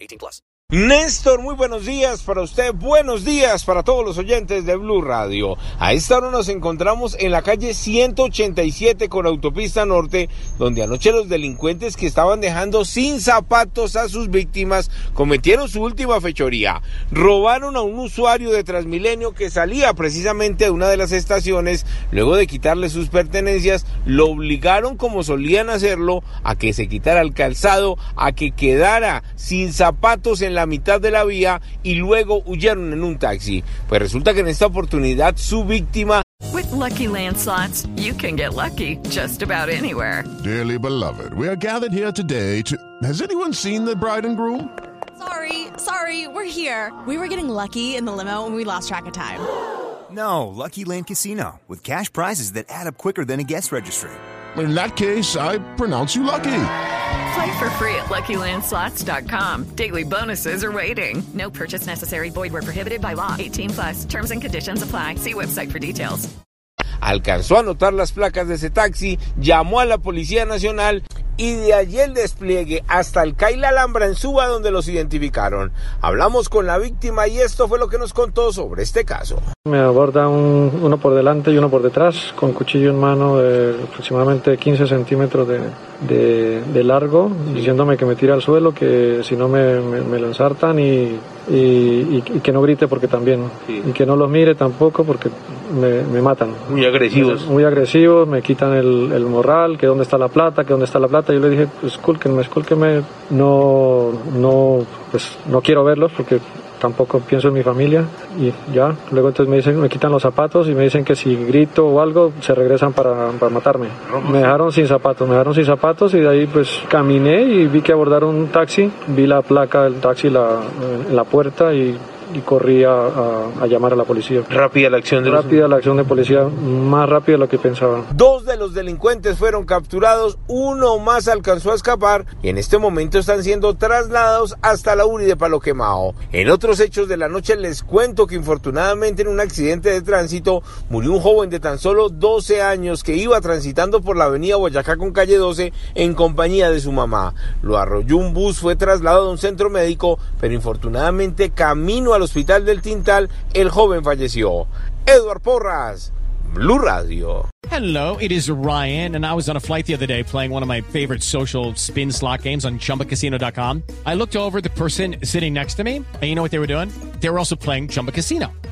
18 plus. Néstor, muy buenos días para usted, buenos días para todos los oyentes de Blue Radio. A esta hora nos encontramos en la calle 187 con autopista norte, donde anoche los delincuentes que estaban dejando sin zapatos a sus víctimas cometieron su última fechoría. Robaron a un usuario de Transmilenio que salía precisamente de una de las estaciones, luego de quitarle sus pertenencias, lo obligaron como solían hacerlo a que se quitara el calzado, a que quedara sin zapatos en la mitad de la vía y luego huyeron en un taxi. Pues resulta que en esta oportunidad su víctima With lucky landslots, you can get lucky just about anywhere. Dearly beloved, we are gathered here today to. Has anyone seen the bride and groom? Sorry, sorry, we're here. We were getting lucky in the limo and we lost track of time. No, Lucky Land Casino, with cash prizes that add up quicker than a guest registry. In that case, I pronounce you lucky. Play for free at LuckyLandSlots.com. Daily bonuses are waiting. No purchase necessary. Void where prohibited by law. 18 plus. Terms and conditions apply. See website for details. alcanzó a notar las placas de ese taxi, llamó a la Policía Nacional y de allí el despliegue hasta el Caila Alhambra en Suba donde los identificaron. Hablamos con la víctima y esto fue lo que nos contó sobre este caso. Me aborda un- uno por delante y uno por detrás, con cuchillo en mano de aproximadamente 15 centímetros de, de- de largo, diciéndome que me tire al suelo, que si no me, me- me lo ensartan y, y- y- que no grite porque también, y que no los mire tampoco porque me, me matan. Muy agresivos. Muy agresivos, me quitan el, el morral, que dónde está la plata, que dónde está la plata. Yo le dije, pues, escúlquenme, escúlquenme, no, no, pues, no quiero verlos porque tampoco pienso en mi familia y ya. Luego entonces me dicen, me quitan los zapatos y me dicen que si grito o algo se regresan para, para matarme. Me dejaron sin zapatos, me dejaron sin zapatos y de ahí pues caminé y vi que abordaron un taxi, vi la placa del taxi la, en la puerta y, y corrí a, a- a llamar a la policía. Rápida la acción de los... Rápida la acción de policía, más rápida de lo que pensaba. Dos de los delincuentes fueron capturados, uno más alcanzó a escapar y en este momento están siendo trasladados hasta la URI de Palo Quemao. En otros hechos de la noche les cuento que infortunadamente en un accidente de tránsito murió un joven de tan solo 12 años que iba transitando por la avenida Boyacá con calle 12 en compañía de su mamá. Lo arrolló un bus, fue trasladado a un centro médico, pero infortunadamente camino al hospital del Tintal el joven falleció. Edward Porras, Blue Radio. Hello, it is Ryan, and I was on a flight the other day playing one of my favorite social spin slot games on chumbacasino.com. I looked over the person sitting next to me, and you know what they were doing? They were also playing Chumba Casino.